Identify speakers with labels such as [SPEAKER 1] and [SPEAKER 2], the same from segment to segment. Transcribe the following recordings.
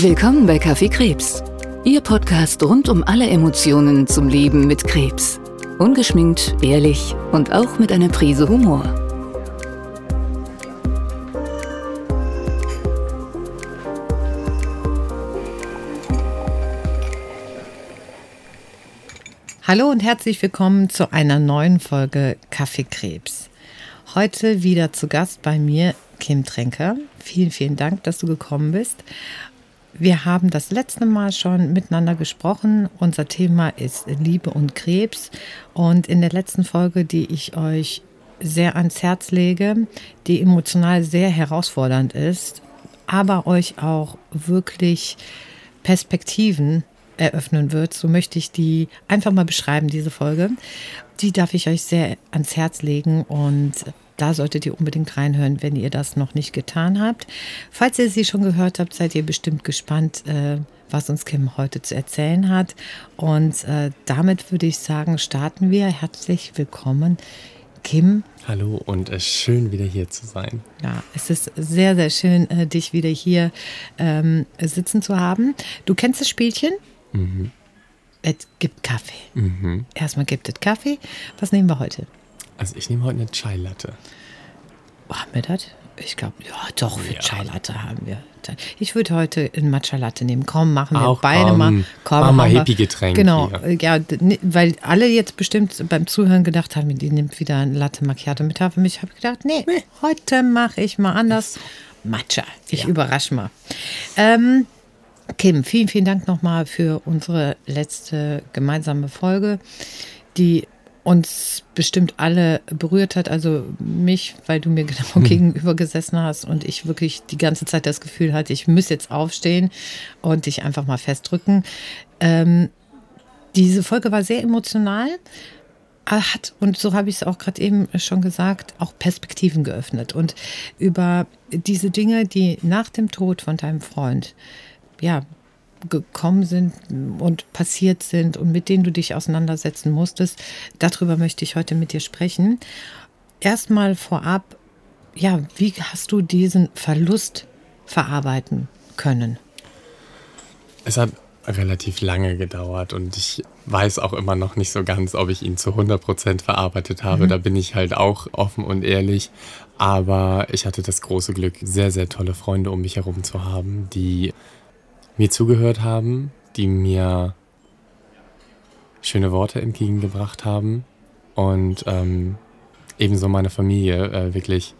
[SPEAKER 1] Willkommen bei Kaffee Krebs. Ihr Podcast rund um alle Emotionen zum Leben mit Krebs. Ungeschminkt, ehrlich und auch mit einer Prise Humor.
[SPEAKER 2] Hallo und herzlich willkommen zu einer neuen Folge Kaffeekrebs. Heute wieder zu Gast bei mir Kim Tränker. Vielen, vielen Dank, dass du gekommen bist. Wir haben das letzte Mal schon miteinander gesprochen. Unser Thema ist Liebe und Krebs. Und in der letzten Folge, die ich euch sehr ans Herz lege, die emotional sehr herausfordernd ist, aber euch auch wirklich Perspektiven eröffnen wird, so möchte ich die einfach mal beschreiben, diese Folge. Die darf ich euch sehr ans Herz legen und da solltet ihr unbedingt reinhören, wenn ihr das noch nicht getan habt. Falls ihr sie schon gehört habt, seid ihr bestimmt gespannt, äh, was uns Kim heute zu erzählen hat. Und äh, damit würde ich sagen, starten wir. Herzlich willkommen, Kim.
[SPEAKER 3] Hallo und äh, schön wieder hier zu sein.
[SPEAKER 2] Ja, es ist sehr, sehr schön, äh, dich wieder hier ähm, sitzen zu haben. Du kennst das Spielchen? Mhm. Es gibt Kaffee. Mhm. Erstmal gibt es Kaffee. Was nehmen wir heute?
[SPEAKER 3] Also ich nehme heute eine Chai Latte.
[SPEAKER 2] Haben wir das? Ich glaube, ja, doch, für ja. Chai Latte haben wir. Ich würde heute ein Matcha Latte nehmen. Komm, machen wir
[SPEAKER 3] Auch
[SPEAKER 2] beide
[SPEAKER 3] komm,
[SPEAKER 2] mal.
[SPEAKER 3] Komm, mach mal Hippie-Getränk.
[SPEAKER 2] Genau, hier. ja, weil alle jetzt bestimmt beim Zuhören gedacht haben, die nimmt wieder ein Latte Macchiato mit Hafermilch. Ich habe gedacht, nee, nee. heute mache ich mal anders. Matcha. Ich ja. überrasche mal. Ähm, Kim, vielen, vielen Dank nochmal für unsere letzte gemeinsame Folge, die uns bestimmt alle berührt hat, also mich, weil du mir genau hm. gegenüber gesessen hast und ich wirklich die ganze Zeit das Gefühl hatte, ich muss jetzt aufstehen und dich einfach mal festdrücken. Ähm, diese Folge war sehr emotional, hat, und so habe ich es auch gerade eben schon gesagt, auch Perspektiven geöffnet und über diese Dinge, die nach dem Tod von deinem Freund, ja, gekommen sind und passiert sind und mit denen du dich auseinandersetzen musstest. Darüber möchte ich heute mit dir sprechen. Erstmal vorab, ja, wie hast du diesen Verlust verarbeiten können?
[SPEAKER 3] Es hat relativ lange gedauert und ich weiß auch immer noch nicht so ganz, ob ich ihn zu 100 Prozent verarbeitet habe. Mhm. Da bin ich halt auch offen und ehrlich. Aber ich hatte das große Glück, sehr, sehr tolle Freunde um mich herum zu haben, die mir zugehört haben, die mir schöne Worte entgegengebracht haben und ähm, ebenso meine Familie äh, wirklich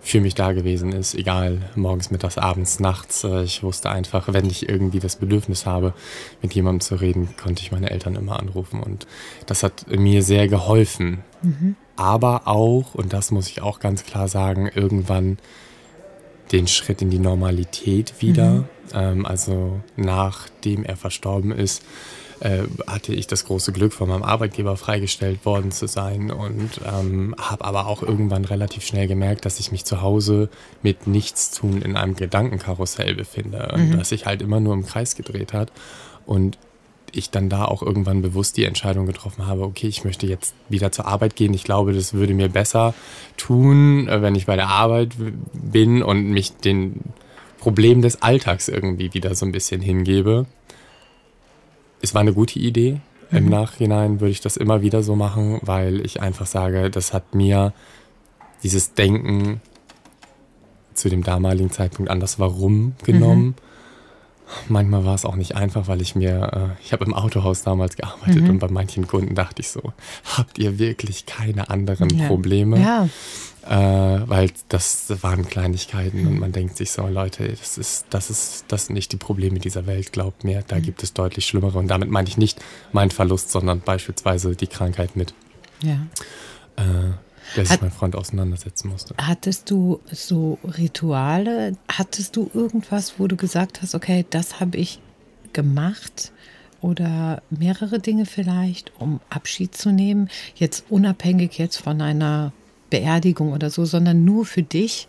[SPEAKER 3] für mich da gewesen ist, egal morgens, mittags, abends, nachts. Äh, ich wusste einfach, wenn ich irgendwie das Bedürfnis habe, mit jemandem zu reden, konnte ich meine Eltern immer anrufen und das hat mir sehr geholfen. Mhm. Aber auch, und das muss ich auch ganz klar sagen, irgendwann den Schritt in die Normalität wieder. Mhm. Ähm, also nachdem er verstorben ist, äh, hatte ich das große Glück, von meinem Arbeitgeber freigestellt worden zu sein und ähm, habe aber auch irgendwann relativ schnell gemerkt, dass ich mich zu Hause mit Nichtstun in einem Gedankenkarussell befinde mhm. und dass sich halt immer nur im Kreis gedreht hat. Und ich dann da auch irgendwann bewusst die Entscheidung getroffen habe, okay, ich möchte jetzt wieder zur Arbeit gehen. Ich glaube, das würde mir besser tun, äh, wenn ich bei der Arbeit bin und mich den Problemen des Alltags irgendwie wieder so ein bisschen hingebe. Es war eine gute Idee. Mhm. Im Nachhinein würde ich das immer wieder so machen, weil ich einfach sage, das hat mir dieses Denken zu dem damaligen Zeitpunkt an das Warum genommen. Mhm Manchmal war es auch nicht einfach, weil ich mir, äh, ich habe im Autohaus damals gearbeitet mhm. und bei manchen Kunden dachte ich so, habt ihr wirklich keine anderen ja. Probleme?
[SPEAKER 2] Ja.
[SPEAKER 3] Äh, weil das waren Kleinigkeiten mhm. und man denkt sich so, Leute, das ist, das ist, das sind nicht die Probleme dieser Welt, glaubt mir, da mhm. gibt es deutlich schlimmere. Und damit meine ich nicht meinen Verlust, sondern beispielsweise die Krankheit mit.
[SPEAKER 2] Ja.
[SPEAKER 3] Äh, der sich mein Freund auseinandersetzen musste.
[SPEAKER 2] Hattest du so Rituale? Hattest du irgendwas, wo du gesagt hast, okay, das habe ich gemacht? Oder mehrere Dinge vielleicht, um Abschied zu nehmen? Jetzt unabhängig jetzt von einer Beerdigung oder so, sondern nur für dich?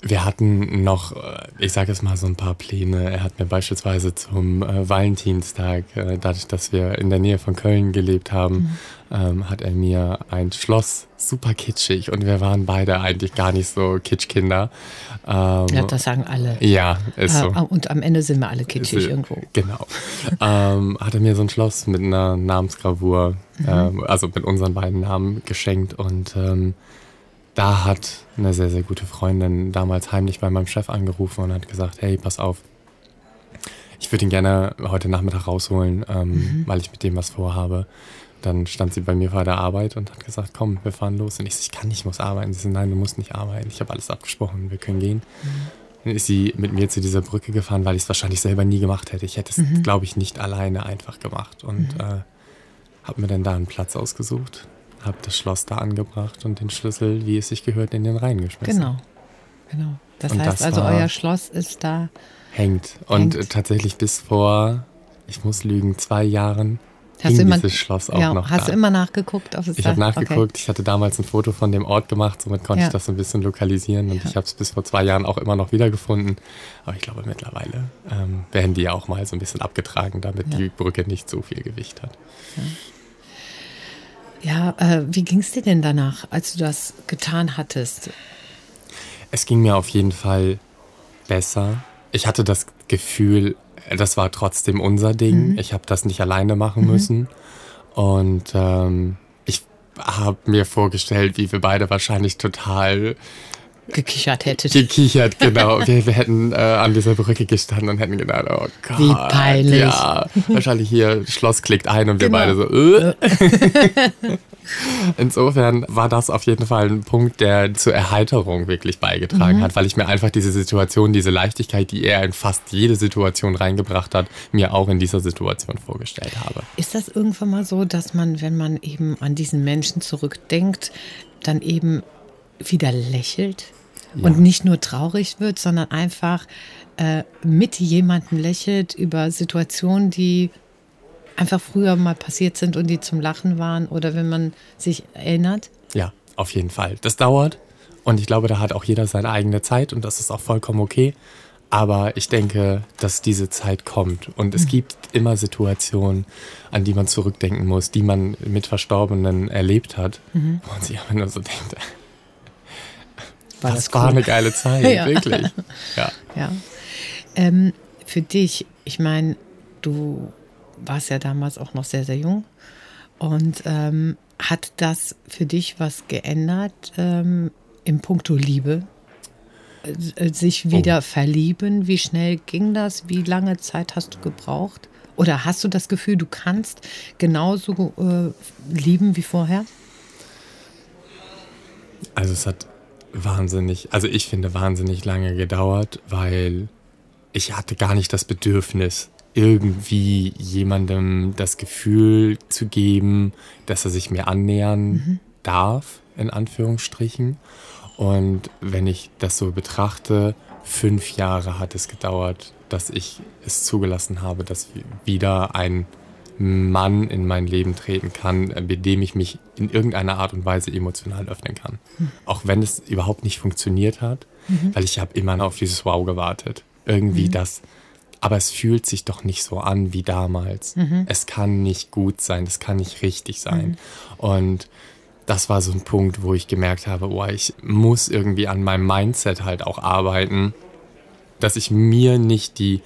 [SPEAKER 3] Wir hatten noch, äh, ich sage jetzt mal so ein paar Pläne. Er hat mir beispielsweise zum äh, Valentinstag, äh, dadurch, dass wir in der Nähe von Köln gelebt haben, mhm. ähm, hat er mir ein Schloss, super kitschig, und wir waren beide eigentlich gar nicht so Kitschkinder.
[SPEAKER 2] Ähm, ja, das sagen alle.
[SPEAKER 3] Ja, ist so.
[SPEAKER 2] Und am Ende sind wir alle kitschig ist, irgendwo.
[SPEAKER 3] Genau. ähm, hat er mir so ein Schloss mit einer Namensgravur, mhm. ähm, also mit unseren beiden Namen geschenkt und ähm, da hat eine sehr, sehr gute Freundin damals heimlich bei meinem Chef angerufen und hat gesagt, hey, pass auf, ich würde ihn gerne heute Nachmittag rausholen, ähm, mhm. weil ich mit dem was vorhabe. Dann stand sie bei mir vor der Arbeit und hat gesagt, komm, wir fahren los. Und ich so, ich kann nicht, ich muss arbeiten. Sie so, nein, du musst nicht arbeiten. Ich habe alles abgesprochen, wir können gehen. Mhm. Dann ist sie mit mir zu dieser Brücke gefahren, weil ich es wahrscheinlich selber nie gemacht hätte. Ich hätte es, mhm. glaube ich, nicht alleine einfach gemacht. Und mhm. äh, habe mir dann da einen Platz ausgesucht habe das Schloss da angebracht und den Schlüssel, wie es sich gehört, in den Rhein geschmissen.
[SPEAKER 2] Genau, genau. Das und heißt das also, euer Schloss ist da.
[SPEAKER 3] Hängt. Und hängt. tatsächlich bis vor, ich muss lügen, zwei Jahren Hast du immer, dieses Schloss auch ja, noch
[SPEAKER 2] Hast
[SPEAKER 3] da.
[SPEAKER 2] du immer nachgeguckt?
[SPEAKER 3] Ob es ich habe nachgeguckt. Okay. Ich hatte damals ein Foto von dem Ort gemacht, somit konnte ja. ich das so ein bisschen lokalisieren. Und ja. ich habe es bis vor zwei Jahren auch immer noch wiedergefunden. Aber ich glaube, mittlerweile ähm, werden die ja auch mal so ein bisschen abgetragen, damit die Brücke nicht so viel Gewicht hat.
[SPEAKER 2] Ja, äh, wie ging es dir denn danach, als du das getan hattest?
[SPEAKER 3] Es ging mir auf jeden Fall besser. Ich hatte das Gefühl, das war trotzdem unser Ding. Mhm. Ich habe das nicht alleine machen mhm. müssen. Und ähm, ich habe mir vorgestellt, wie wir beide wahrscheinlich total
[SPEAKER 2] gekichert hättet.
[SPEAKER 3] Gekichert, genau. wir, wir hätten äh, an dieser Brücke gestanden und hätten gedacht, oh Gott.
[SPEAKER 2] Wie peinlich.
[SPEAKER 3] Ja, wahrscheinlich hier, Schloss klickt ein und wir genau. beide so, äh. Insofern war das auf jeden Fall ein Punkt, der zur Erheiterung wirklich beigetragen mhm. hat, weil ich mir einfach diese Situation, diese Leichtigkeit, die er in fast jede Situation reingebracht hat, mir auch in dieser Situation vorgestellt habe.
[SPEAKER 2] Ist das irgendwann mal so, dass man, wenn man eben an diesen Menschen zurückdenkt, dann eben wieder lächelt? Ja. und nicht nur traurig wird, sondern einfach äh, mit jemandem lächelt über Situationen, die einfach früher mal passiert sind und die zum Lachen waren oder wenn man sich erinnert?
[SPEAKER 3] Ja, auf jeden Fall. Das dauert und ich glaube, da hat auch jeder seine eigene Zeit und das ist auch vollkommen okay. Aber ich denke, dass diese Zeit kommt. Und es mhm. gibt immer Situationen, an die man zurückdenken muss, die man mit Verstorbenen erlebt hat, mhm. wo man sich einfach nur so denkt, war das, das war eine geile Zeit, ja. wirklich. Ja.
[SPEAKER 2] ja. Ähm, für dich, ich meine, du warst ja damals auch noch sehr, sehr jung. Und ähm, hat das für dich was geändert ähm, im Punkto Liebe? Äh, sich wieder oh. verlieben? Wie schnell ging das? Wie lange Zeit hast du gebraucht? Oder hast du das Gefühl, du kannst genauso äh, lieben wie vorher?
[SPEAKER 3] Also es hat wahnsinnig, also ich finde wahnsinnig lange gedauert, weil ich hatte gar nicht das Bedürfnis, irgendwie jemandem das Gefühl zu geben, dass er sich mir annähern mhm. darf, in Anführungsstrichen. Und wenn ich das so betrachte, fünf Jahre hat es gedauert, dass ich es zugelassen habe, dass wieder ein Mann in mein Leben treten kann, äh, mit dem ich mich in irgendeiner Art und Weise emotional öffnen kann. Mhm. Auch wenn es überhaupt nicht funktioniert hat, mhm. weil ich habe immer auf dieses Wow gewartet. Irgendwie mhm. das. Aber es fühlt sich doch nicht so an wie damals. Mhm. Es kann nicht gut sein, es kann nicht richtig sein. Mhm. Und das war so ein Punkt, wo ich gemerkt habe, oh, ich muss irgendwie an meinem Mindset halt auch arbeiten, dass ich mir nicht die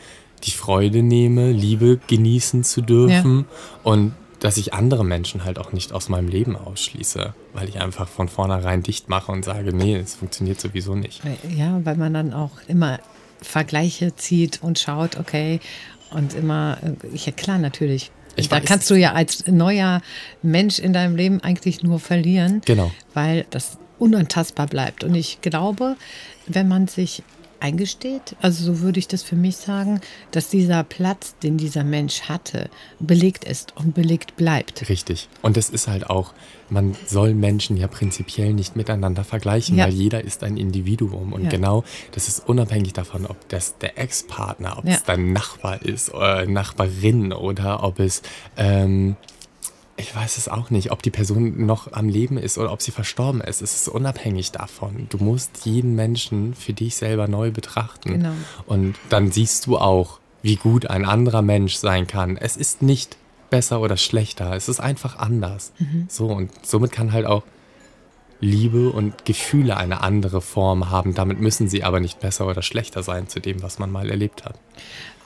[SPEAKER 3] die Freude nehme, Liebe genießen zu dürfen ja. und dass ich andere Menschen halt auch nicht aus meinem Leben ausschließe, weil ich einfach von vornherein dicht mache und sage, nee, es funktioniert sowieso nicht.
[SPEAKER 2] Ja, weil man dann auch immer Vergleiche zieht und schaut, okay, und immer, äh, ja klar, natürlich. Ich da weiß. kannst du ja als neuer Mensch in deinem Leben eigentlich nur verlieren,
[SPEAKER 3] genau.
[SPEAKER 2] weil das unantastbar bleibt. Und ich glaube, wenn man sich eingesteht, also so würde ich das für mich sagen, dass dieser Platz, den dieser Mensch hatte, belegt ist und belegt bleibt.
[SPEAKER 3] Richtig. Und es ist halt auch, man soll Menschen ja prinzipiell nicht miteinander vergleichen, ja. weil jeder ist ein Individuum. Und ja. genau, das ist unabhängig davon, ob das der Ex-Partner, ob ja. es dein Nachbar ist, oder Nachbarin oder ob es ähm, Ich weiß es auch nicht, ob die Person noch am Leben ist oder ob sie verstorben ist. Es ist unabhängig davon. Du musst jeden Menschen für dich selber neu betrachten.
[SPEAKER 2] Genau.
[SPEAKER 3] Und dann siehst du auch, wie gut ein anderer Mensch sein kann. Es ist nicht besser oder schlechter. Es ist einfach anders. So und somit kann halt auch Liebe und Gefühle eine andere Form haben. Damit müssen sie aber nicht besser oder schlechter sein zu dem, was man mal erlebt hat.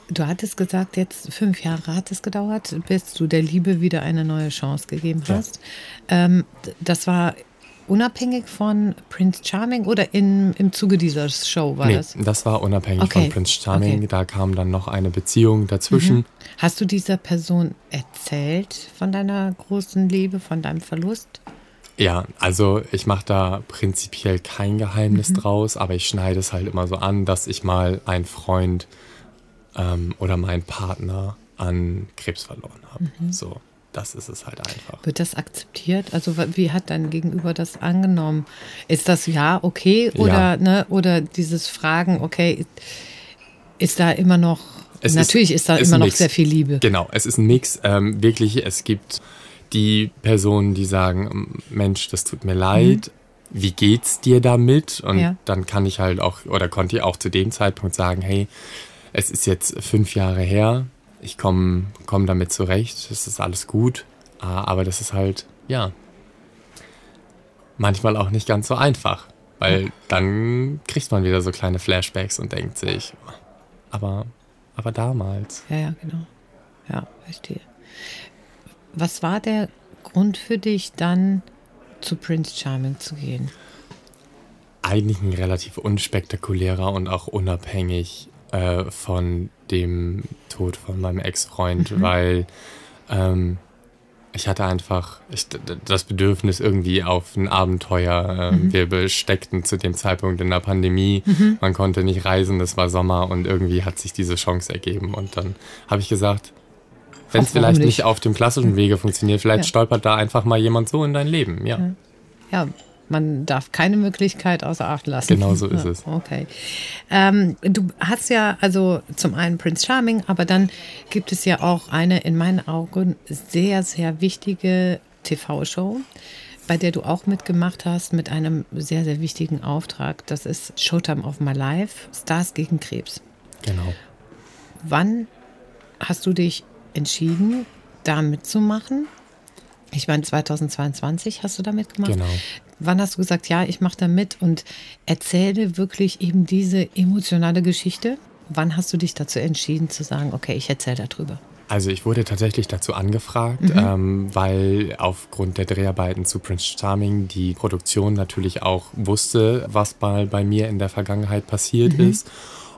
[SPEAKER 2] Du hattest gesagt, jetzt fünf Jahre hat es gedauert, bis du der Liebe wieder eine neue Chance gegeben
[SPEAKER 3] Ja.
[SPEAKER 2] hast. Ähm, d- das war unabhängig von Prince Charming oder in, im Zuge dieser Show war
[SPEAKER 3] nee,
[SPEAKER 2] das?
[SPEAKER 3] das war unabhängig
[SPEAKER 2] Okay.
[SPEAKER 3] von Prince Charming.
[SPEAKER 2] Okay. Mhm.
[SPEAKER 3] Da kam dann noch eine Beziehung dazwischen.
[SPEAKER 2] Hast du dieser Person erzählt von deiner großen Liebe, von deinem Verlust?
[SPEAKER 3] Ja, also ich mache da prinzipiell kein Geheimnis
[SPEAKER 2] Mhm.
[SPEAKER 3] draus, aber ich schneide es halt immer so an, dass ich mal einen Freund ähm, oder meinen Partner an Krebs verloren habe.
[SPEAKER 2] Mhm.
[SPEAKER 3] So, das ist es halt einfach.
[SPEAKER 2] Wird das akzeptiert? Also wie hat dein Gegenüber das angenommen? Ist das ja okay oder
[SPEAKER 3] Ja.
[SPEAKER 2] ne oder dieses Fragen? Okay, ist da immer noch?
[SPEAKER 3] Es ist-
[SPEAKER 2] natürlich ist, da
[SPEAKER 3] ist
[SPEAKER 2] immer noch sehr viel Liebe.
[SPEAKER 3] Genau, es ist ein Mix. Ähm, wirklich, es gibt die Personen, die sagen, Mensch, das tut mir leid. Wie geht's dir damit? Und
[SPEAKER 2] Mhm. Ja.
[SPEAKER 3] dann kann ich halt auch, oder konnte ich auch zu dem Zeitpunkt sagen, hey, es ist jetzt fünf Jahre her, ich komme komm damit zurecht, es ist alles gut, Ah, aber das ist halt, ja, manchmal auch nicht ganz so einfach, weil dann kriegt man wieder so kleine Flashbacks und denkt sich, aber, aber damals.
[SPEAKER 2] Ja, ja, genau. Ja, verstehe. Was war der Grund für dich, dann zu Prince Charming zu gehen?
[SPEAKER 3] eigentlich ein relativ unspektakulärer und auch unabhängig äh, von dem Tod von meinem Ex-Freund, weil ähm, ich hatte einfach ich, das Bedürfnis irgendwie auf ein Abenteuer. Äh, Wir besteckten zu dem Zeitpunkt in der Pandemie. Man konnte nicht reisen, es war Sommer und irgendwie hat sich diese Chance ergeben. Und dann habe ich gesagt, wenn es vielleicht
[SPEAKER 2] nicht?
[SPEAKER 3] nicht auf dem klassischen Wege funktioniert, vielleicht
[SPEAKER 2] Ja.
[SPEAKER 3] stolpert da einfach mal jemand so in dein Leben. Ja.
[SPEAKER 2] Ja, man darf keine Möglichkeit außer Acht lassen.
[SPEAKER 3] Genau so ist es.
[SPEAKER 2] Okay. Ähm, du hast ja also zum einen Prince Charming, aber dann gibt es ja auch eine in meinen Augen sehr, sehr wichtige TV-Show, bei der du auch mitgemacht hast mit einem sehr, sehr wichtigen Auftrag. Das ist Showtime of My Life, Stars gegen Krebs.
[SPEAKER 3] Genau.
[SPEAKER 2] Wann hast du dich entschieden, da mitzumachen? Ich meine, 2022 hast du da mitgemacht.
[SPEAKER 3] Genau.
[SPEAKER 2] Wann hast du gesagt, ja, ich mache da mit und erzähle wirklich eben diese emotionale Geschichte? Wann hast du dich dazu entschieden zu sagen, okay, ich erzähle darüber?
[SPEAKER 3] Also ich wurde tatsächlich dazu angefragt, ähm, weil aufgrund der Dreharbeiten zu Prince Charming die Produktion natürlich auch wusste, was mal bei mir in der Vergangenheit passiert ist.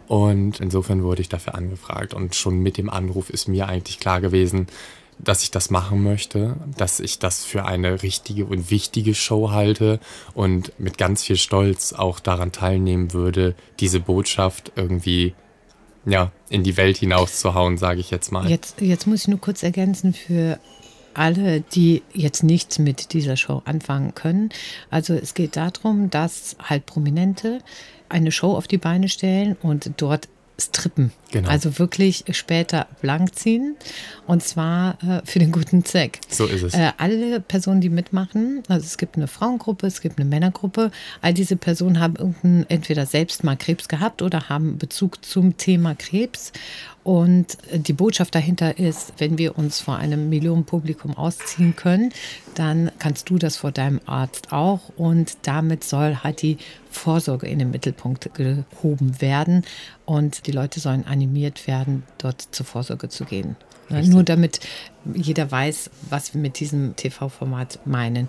[SPEAKER 3] Und insofern wurde ich dafür angefragt. Und schon mit dem Anruf ist mir eigentlich klar gewesen, dass ich das machen möchte, dass ich das für eine richtige und wichtige Show halte und mit ganz viel Stolz auch daran teilnehmen würde, diese Botschaft irgendwie ja, in die Welt hinauszuhauen, sage ich jetzt mal.
[SPEAKER 2] Jetzt, jetzt muss ich nur kurz ergänzen für alle, die jetzt nichts mit dieser Show anfangen können. Also es geht darum, dass halt Prominente eine Show auf die Beine stellen und dort strippen.
[SPEAKER 3] Genau.
[SPEAKER 2] Also wirklich später blank ziehen. Und zwar äh, für den guten Zweck.
[SPEAKER 3] So ist es.
[SPEAKER 2] Äh, alle Personen, die mitmachen, also es gibt eine Frauengruppe, es gibt eine Männergruppe, all diese Personen haben entweder selbst mal Krebs gehabt oder haben Bezug zum Thema Krebs. Und die Botschaft dahinter ist, wenn wir uns vor einem Millionenpublikum ausziehen können, dann kannst du das vor deinem Arzt auch. Und damit soll halt die Vorsorge in den Mittelpunkt gehoben werden. Und die Leute sollen animiert werden, dort zur Vorsorge zu gehen. Ne, Nur damit jeder weiß, was wir mit diesem TV-Format meinen.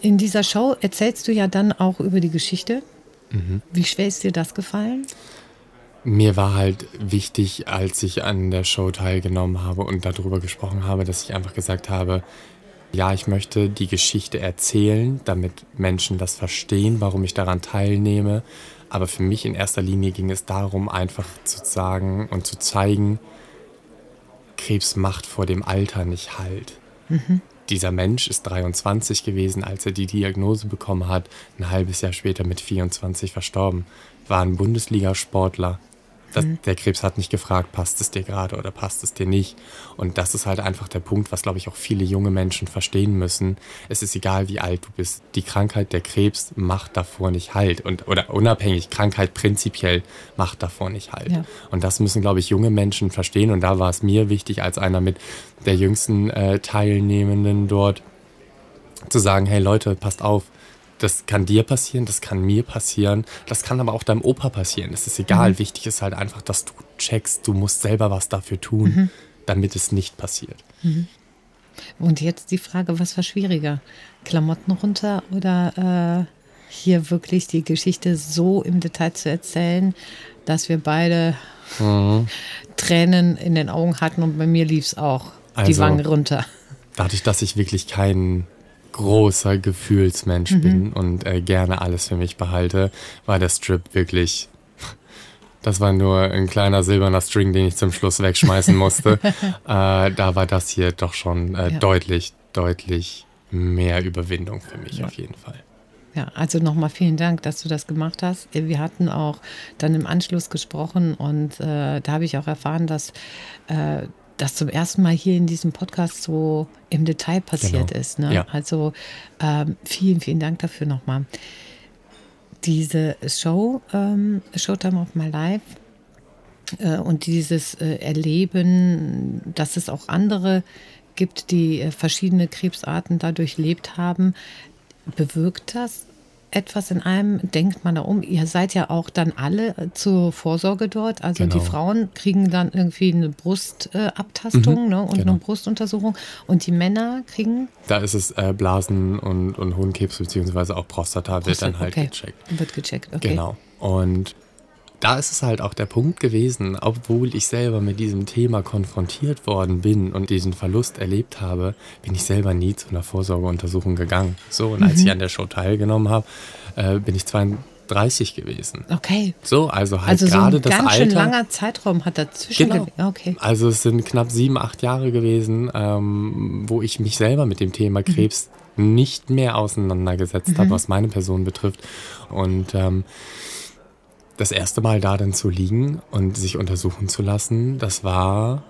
[SPEAKER 2] In dieser Show erzählst du ja dann auch über die Geschichte. Wie schwer ist dir das gefallen?
[SPEAKER 3] Mir war halt wichtig, als ich an der Show teilgenommen habe und darüber gesprochen habe, dass ich einfach gesagt habe, ja, ich möchte die Geschichte erzählen, damit Menschen das verstehen, warum ich daran teilnehme. Aber für mich in erster Linie ging es darum, einfach zu sagen und zu zeigen, Krebs macht vor dem Alter nicht halt. Dieser Mensch ist 23 gewesen, als er die Diagnose bekommen hat, ein halbes Jahr später mit 24 verstorben. War ein Bundesligasportler, Das, mhm. Der Krebs hat nicht gefragt, passt es dir gerade oder passt es dir nicht. Und das ist halt einfach der Punkt, was, glaube ich, auch viele junge Menschen verstehen müssen. Es ist egal, wie alt du bist. Die Krankheit, der Krebs macht davor nicht halt. Und, oder unabhängig, Krankheit prinzipiell macht davor nicht halt. Ja. Und das müssen, glaube ich, junge Menschen verstehen. Und da war es mir wichtig, als einer mit der jüngsten äh, Teilnehmenden dort, zu sagen, hey Leute, passt auf, das kann dir passieren, das kann mir passieren, das kann aber auch deinem Opa passieren. Es ist egal. Mhm. Wichtig ist halt einfach, dass du checkst, du musst selber was dafür tun, mhm. damit es nicht passiert. Mhm.
[SPEAKER 2] Und jetzt die Frage, was war schwieriger? Klamotten runter oder äh, hier wirklich die Geschichte so im Detail zu erzählen, dass wir beide mhm. Tränen in den Augen hatten und bei mir lief es auch also, die Wangen runter.
[SPEAKER 3] Dadurch, dass ich wirklich keinen großer Gefühlsmensch mhm. bin und äh, gerne alles für mich behalte, war der Strip wirklich. Das war nur ein kleiner silberner String, den ich zum Schluss wegschmeißen musste. äh, da war das hier doch schon äh, ja. deutlich, deutlich mehr Überwindung für mich ja. auf jeden Fall.
[SPEAKER 2] Ja, also nochmal vielen Dank, dass du das gemacht hast. Wir hatten auch dann im Anschluss gesprochen und äh, da habe ich auch erfahren, dass äh, das zum ersten Mal hier in diesem Podcast so im Detail passiert genau. ist. Ne? Ja. Also ähm, vielen, vielen Dank dafür nochmal. Diese Show, ähm, Showtime of My Life, äh, und dieses äh, Erleben, dass es auch andere gibt, die äh, verschiedene Krebsarten dadurch lebt haben, bewirkt das etwas in einem, denkt man da um. Ihr seid ja auch dann alle zur Vorsorge dort. Also genau. die Frauen kriegen dann irgendwie eine Brustabtastung mhm, ne, und genau. eine Brustuntersuchung. Und die Männer kriegen.
[SPEAKER 3] Da ist es äh, Blasen und, und Hohenkrebs, beziehungsweise auch Prostata, wird dann halt
[SPEAKER 2] okay.
[SPEAKER 3] gecheckt.
[SPEAKER 2] Wird gecheckt, okay.
[SPEAKER 3] Genau. Und da ist es halt auch der Punkt gewesen, obwohl ich selber mit diesem Thema konfrontiert worden bin und diesen Verlust erlebt habe, bin ich selber nie zu einer Vorsorgeuntersuchung gegangen. So, und mhm. als ich an der Show teilgenommen habe, äh, bin ich 32 gewesen.
[SPEAKER 2] Okay.
[SPEAKER 3] So, also halt also gerade so
[SPEAKER 2] das
[SPEAKER 3] ganz
[SPEAKER 2] Alter. Schön langer Zeitraum hat dazwischen.
[SPEAKER 3] Genau. Okay. Also es sind knapp sieben, acht Jahre gewesen, ähm, wo ich mich selber mit dem Thema mhm. Krebs mhm. nicht mehr auseinandergesetzt mhm. habe, was meine Person betrifft. Und ähm, das erste Mal da dann zu liegen und sich untersuchen zu lassen, das war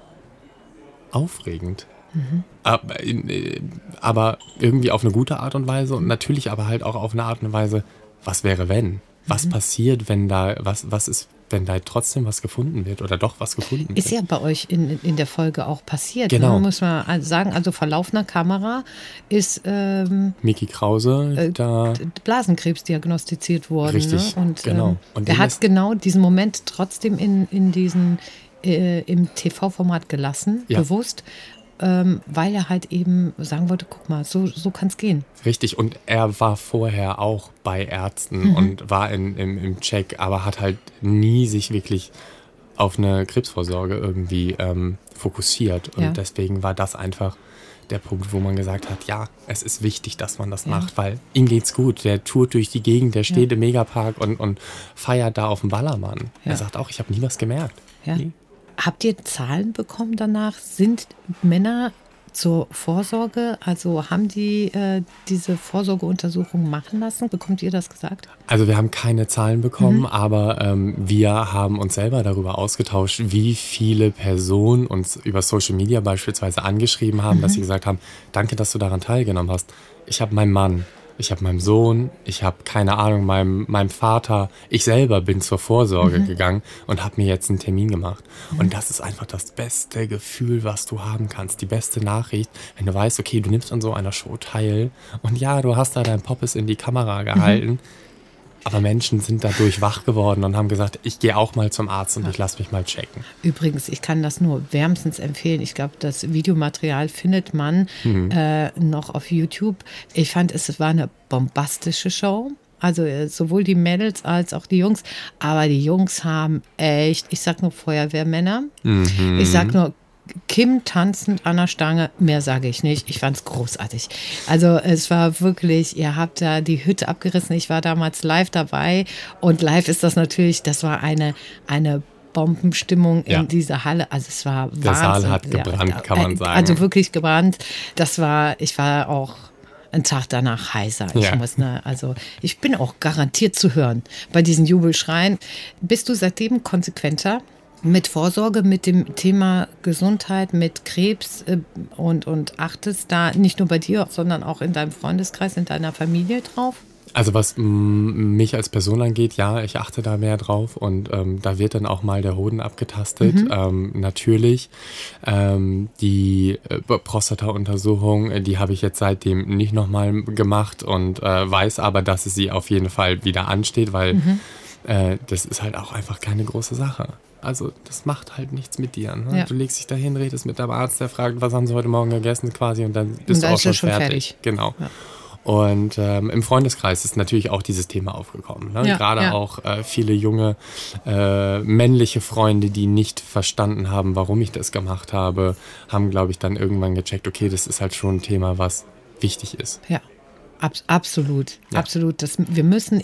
[SPEAKER 3] aufregend. Mhm. Aber, äh, aber, irgendwie auf eine gute Art und Weise und natürlich aber halt auch auf eine Art und Weise, was wäre wenn? Was mhm. passiert, wenn da, was, was ist, wenn da trotzdem was gefunden wird oder doch was gefunden wird.
[SPEAKER 2] Ist ja bei euch in, in der Folge auch passiert.
[SPEAKER 3] Ne? Genau.
[SPEAKER 2] Ne? Muss man sagen, also vor laufender Kamera ist ähm,
[SPEAKER 3] Miki Krause äh, da
[SPEAKER 2] Blasenkrebs diagnostiziert worden.
[SPEAKER 3] Richtig,
[SPEAKER 2] ne? und,
[SPEAKER 3] genau.
[SPEAKER 2] Ähm, und der hat genau diesen Moment trotzdem in, in diesen äh, im TV-Format gelassen, ja. bewusst, ähm, weil er halt eben sagen wollte, guck mal, so, so kann es gehen.
[SPEAKER 3] Richtig, und er war vorher auch bei Ärzten mhm. und war in, im, im Check, aber hat halt nie sich wirklich auf eine Krebsvorsorge irgendwie ähm, fokussiert. Und ja. deswegen war das einfach der Punkt, wo man gesagt hat, ja, es ist wichtig, dass man das ja. macht, weil ihm geht's gut. Der tourt durch die Gegend, der steht ja. im Megapark und, und feiert da auf dem Ballermann. Er sagt auch, ich habe nie was gemerkt.
[SPEAKER 2] Ja. Nie. Habt ihr Zahlen bekommen danach? Sind Männer zur Vorsorge, also haben die äh, diese Vorsorgeuntersuchung machen lassen? Bekommt ihr das gesagt?
[SPEAKER 3] Also wir haben keine Zahlen bekommen, mhm. aber ähm, wir haben uns selber darüber ausgetauscht, wie viele Personen uns über Social Media beispielsweise angeschrieben haben, mhm. dass sie gesagt haben, danke, dass du daran teilgenommen hast. Ich habe meinen Mann, ich habe meinem Sohn, ich habe keine Ahnung, meinem, meinem Vater, ich selber bin zur Vorsorge mhm. gegangen und habe mir jetzt einen Termin gemacht. Mhm. Und das ist einfach das beste Gefühl, was du haben kannst. Die beste Nachricht, wenn du weißt, okay, du nimmst an so einer Show teil und ja, du hast da dein Poppes in die Kamera gehalten. Mhm. Aber Menschen sind dadurch wach geworden und haben gesagt, ich gehe auch mal zum Arzt und ja. ich lasse mich mal checken.
[SPEAKER 2] Übrigens, ich kann das nur wärmstens empfehlen. Ich glaube, das Videomaterial findet man mhm. äh, noch auf YouTube. Ich fand, es war eine bombastische Show. Also äh, sowohl die Mädels als auch die Jungs. Aber die Jungs haben echt, ich sag nur Feuerwehrmänner. Mhm. Ich sag nur Kim tanzend an der Stange, mehr sage ich nicht. Ich fand es großartig. Also es war wirklich, ihr habt da die Hütte abgerissen. Ich war damals live dabei und live ist das natürlich, das war eine, eine Bombenstimmung in ja. dieser Halle. Also es war
[SPEAKER 3] Der Wahnsinn. Saal hat gebrannt, ja, kann man sagen.
[SPEAKER 2] Also wirklich gebrannt. Das war, ich war auch einen Tag danach heiser. Ich
[SPEAKER 3] Ja.
[SPEAKER 2] muss, ne, also ich bin auch garantiert zu hören bei diesen Jubelschreien. Bist du seitdem konsequenter mit Vorsorge, mit dem Thema Gesundheit, mit Krebs äh, und, und achtest da nicht nur bei dir, sondern auch in deinem Freundeskreis, in deiner Familie drauf?
[SPEAKER 3] Also was mich als Person angeht, ja, ich achte da mehr drauf und ähm, da wird dann auch mal der Hoden abgetastet. Ähm, natürlich ähm, die äh, Prostata-Untersuchung, äh, die habe ich jetzt seitdem nicht nochmal gemacht und äh, weiß aber, dass es sie auf jeden Fall wieder ansteht, weil äh, das ist halt auch einfach keine große Sache. Also das macht halt nichts mit dir. Ne?
[SPEAKER 2] Ja.
[SPEAKER 3] Du legst dich dahin, redest mit deinem Arzt, der fragt, was haben sie heute Morgen gegessen quasi und dann bist
[SPEAKER 2] dann
[SPEAKER 3] du auch schon
[SPEAKER 2] schon
[SPEAKER 3] fertig.
[SPEAKER 2] fertig.
[SPEAKER 3] Genau.
[SPEAKER 2] Ja.
[SPEAKER 3] Und ähm, im Freundeskreis ist natürlich auch dieses Thema aufgekommen. Ne?
[SPEAKER 2] Ja,
[SPEAKER 3] Gerade
[SPEAKER 2] ja.
[SPEAKER 3] auch äh, viele junge äh, männliche Freunde, die nicht verstanden haben, warum ich das gemacht habe, haben, glaube ich, dann irgendwann gecheckt, okay, das ist halt schon ein Thema, was wichtig ist.
[SPEAKER 2] Ja. Ab, absolut,
[SPEAKER 3] Ja.
[SPEAKER 2] absolut. Das, wir müssen,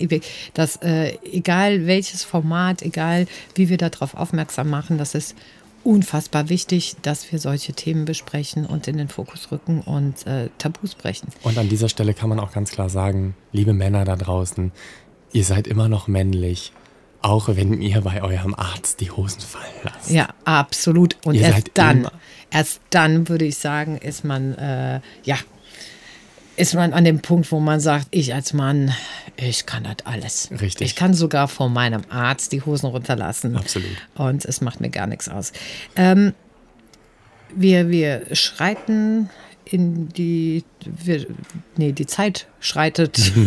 [SPEAKER 2] das, äh, egal welches Format, egal wie wir darauf aufmerksam machen, das ist unfassbar wichtig, dass wir solche Themen besprechen und in den Fokus rücken und äh, Tabus brechen.
[SPEAKER 3] Und an dieser Stelle kann man auch ganz klar sagen, liebe Männer da draußen, ihr seid immer noch männlich, auch wenn ihr bei eurem Arzt die Hosen fallen lasst.
[SPEAKER 2] Ja, absolut. Und
[SPEAKER 3] Ihr
[SPEAKER 2] erst dann,
[SPEAKER 3] immer-
[SPEAKER 2] erst dann würde ich sagen, ist man, äh, ja, ist man an dem Punkt, wo man sagt, ich als Mann, ich kann das alles.
[SPEAKER 3] Richtig.
[SPEAKER 2] Ich kann sogar vor meinem Arzt die Hosen runterlassen.
[SPEAKER 3] Absolut.
[SPEAKER 2] Und es macht mir gar nichts aus. Ähm, wir, wir schreiten in die, wir, nee, die Zeit schreitet.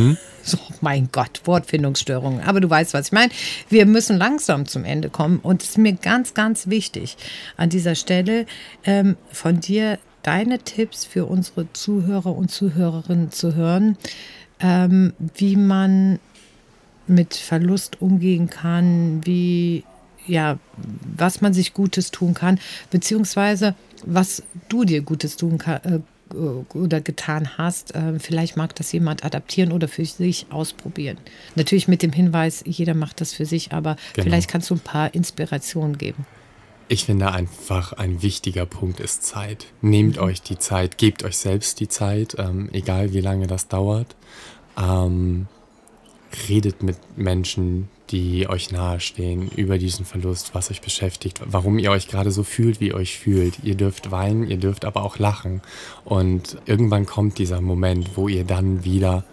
[SPEAKER 2] So, mein Gott, Wortfindungsstörungen. Aber du weißt, was ich meine. Wir müssen langsam zum Ende kommen. Und es ist mir ganz, ganz wichtig, an dieser Stelle ähm, von dir deine Tipps für unsere Zuhörer und Zuhörerinnen zu hören, ähm, wie man mit Verlust umgehen kann, wie ja, was man sich Gutes tun kann, beziehungsweise was du dir Gutes tun kann, äh, oder getan hast. Äh, vielleicht mag das jemand adaptieren oder für sich ausprobieren. Natürlich mit dem Hinweis, jeder macht das für sich, aber
[SPEAKER 3] Genau.
[SPEAKER 2] vielleicht kannst du ein paar Inspirationen geben.
[SPEAKER 3] Ich finde einfach ein wichtiger Punkt ist Zeit. Nehmt euch die Zeit, gebt euch selbst die Zeit, ähm, egal wie lange das dauert. Ähm, redet mit Menschen, die euch nahestehen, über diesen Verlust, was euch beschäftigt, warum ihr euch gerade so fühlt, wie ihr euch fühlt. Ihr dürft weinen, ihr dürft aber auch lachen. Und irgendwann kommt dieser Moment, wo ihr dann wieder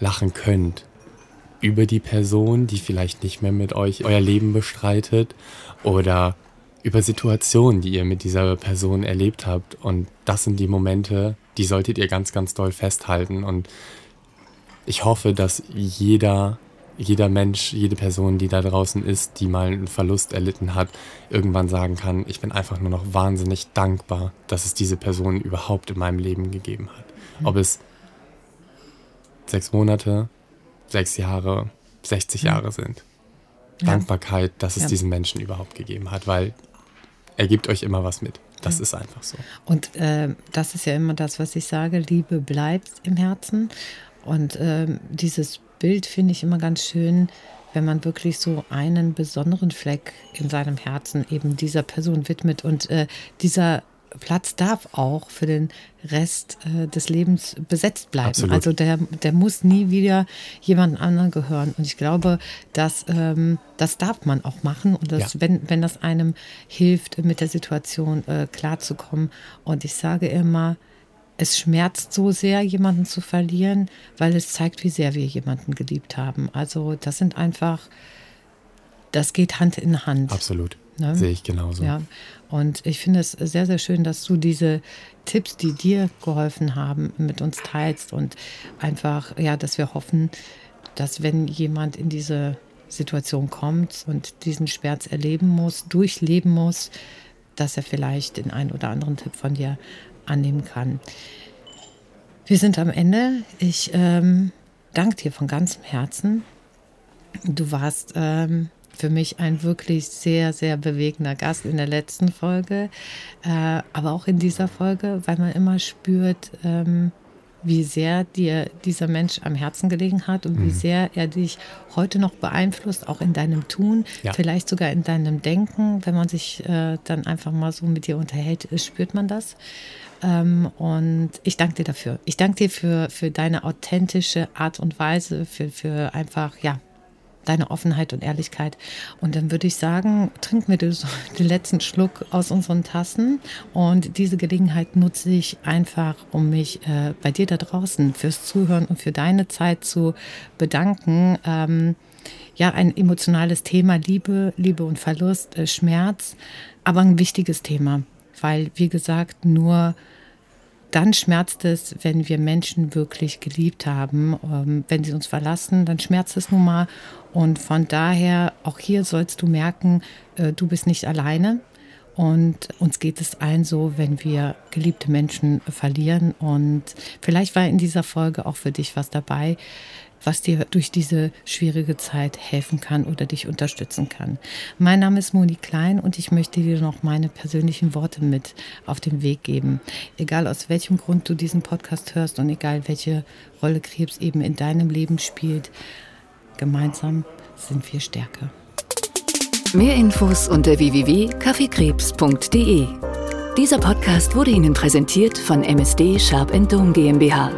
[SPEAKER 3] lachen könnt über die Person, die vielleicht nicht mehr mit euch euer Leben bestreitet oder über Situationen, die ihr mit dieser Person erlebt habt. Und das sind die Momente, die solltet ihr ganz, ganz doll festhalten. Und ich hoffe, dass jeder, jeder Mensch, jede Person, die da draußen ist, die mal einen Verlust erlitten hat, irgendwann sagen kann, ich bin einfach nur noch wahnsinnig dankbar, dass es diese Person überhaupt in meinem Leben gegeben hat. Ob es sechs Monate, sechs Jahre, 60 Jahre sind. Dankbarkeit, dass es
[SPEAKER 2] Ja.
[SPEAKER 3] diesen Menschen überhaupt gegeben hat, weil er gibt euch immer was mit. Das ist einfach so.
[SPEAKER 2] Und äh, das ist ja immer das, was ich sage, Liebe bleibt im Herzen. Und ähm, dieses Bild finde ich immer ganz schön, wenn man wirklich so einen besonderen Fleck in seinem Herzen eben dieser Person widmet. Und äh, dieser Platz darf auch für den Rest äh, des Lebens besetzt bleiben.
[SPEAKER 3] Absolut.
[SPEAKER 2] Also der, der muss nie wieder jemand anderen gehören. Und ich glaube, dass, ähm, das darf man auch machen. Und das,
[SPEAKER 3] Ja.
[SPEAKER 2] wenn, wenn das einem hilft, mit der Situation äh, klarzukommen. Und ich sage immer, es schmerzt so sehr, jemanden zu verlieren, weil es zeigt, wie sehr wir jemanden geliebt haben. Also das sind einfach, das geht Hand in Hand.
[SPEAKER 3] Absolut.
[SPEAKER 2] Ne?
[SPEAKER 3] Sehe ich genauso.
[SPEAKER 2] Ja, und ich finde es sehr, sehr schön, dass du diese Tipps, die dir geholfen haben, mit uns teilst und einfach, ja, dass wir hoffen, dass wenn jemand in diese Situation kommt und diesen Schmerz erleben muss, durchleben muss, dass er vielleicht den einen oder anderen Tipp von dir annehmen kann. Wir sind am Ende. Ich ähm, danke dir von ganzem Herzen. Du warst ähm, für mich ein wirklich sehr, sehr bewegender Gast in der letzten Folge, äh, aber auch in dieser Folge, weil man immer spürt, ähm, wie sehr dir dieser Mensch am Herzen gelegen hat und wie sehr er dich heute noch beeinflusst, auch in deinem Tun,
[SPEAKER 3] Ja.
[SPEAKER 2] vielleicht sogar in deinem Denken. Wenn man sich äh, dann einfach mal so mit dir unterhält, spürt man das. Ähm, und ich danke dir dafür. Ich danke dir für, für deine authentische Art und Weise, für, für einfach, ja, deine Offenheit und Ehrlichkeit. Und dann würde ich sagen, trinken wir den letzten Schluck aus unseren Tassen. Und diese Gelegenheit nutze ich einfach, um mich äh, bei dir da draußen fürs Zuhören und für deine Zeit zu bedanken. Ähm, ja, ein emotionales Thema, Liebe, Liebe und Verlust, äh, Schmerz, aber ein wichtiges Thema, weil, wie gesagt, nur dann schmerzt es, wenn wir Menschen wirklich geliebt haben. Ähm, wenn sie uns verlassen, dann schmerzt es nun mal. Und von daher, auch hier sollst du merken, äh, du bist nicht alleine. Und uns geht es allen so, wenn wir geliebte Menschen verlieren. Und vielleicht war in dieser Folge auch für dich was dabei, was dir durch diese schwierige Zeit helfen kann oder dich unterstützen kann. Mein Name ist Moni Klein und ich möchte dir noch meine persönlichen Worte mit auf den Weg geben. Egal aus welchem Grund du diesen Podcast hörst und egal welche Rolle Krebs eben in deinem Leben spielt, gemeinsam sind wir stärker.
[SPEAKER 1] Mehr Infos unter www.kaffeekrebs.de. Dieser Podcast wurde Ihnen präsentiert von MSD Sharp Dome GmbH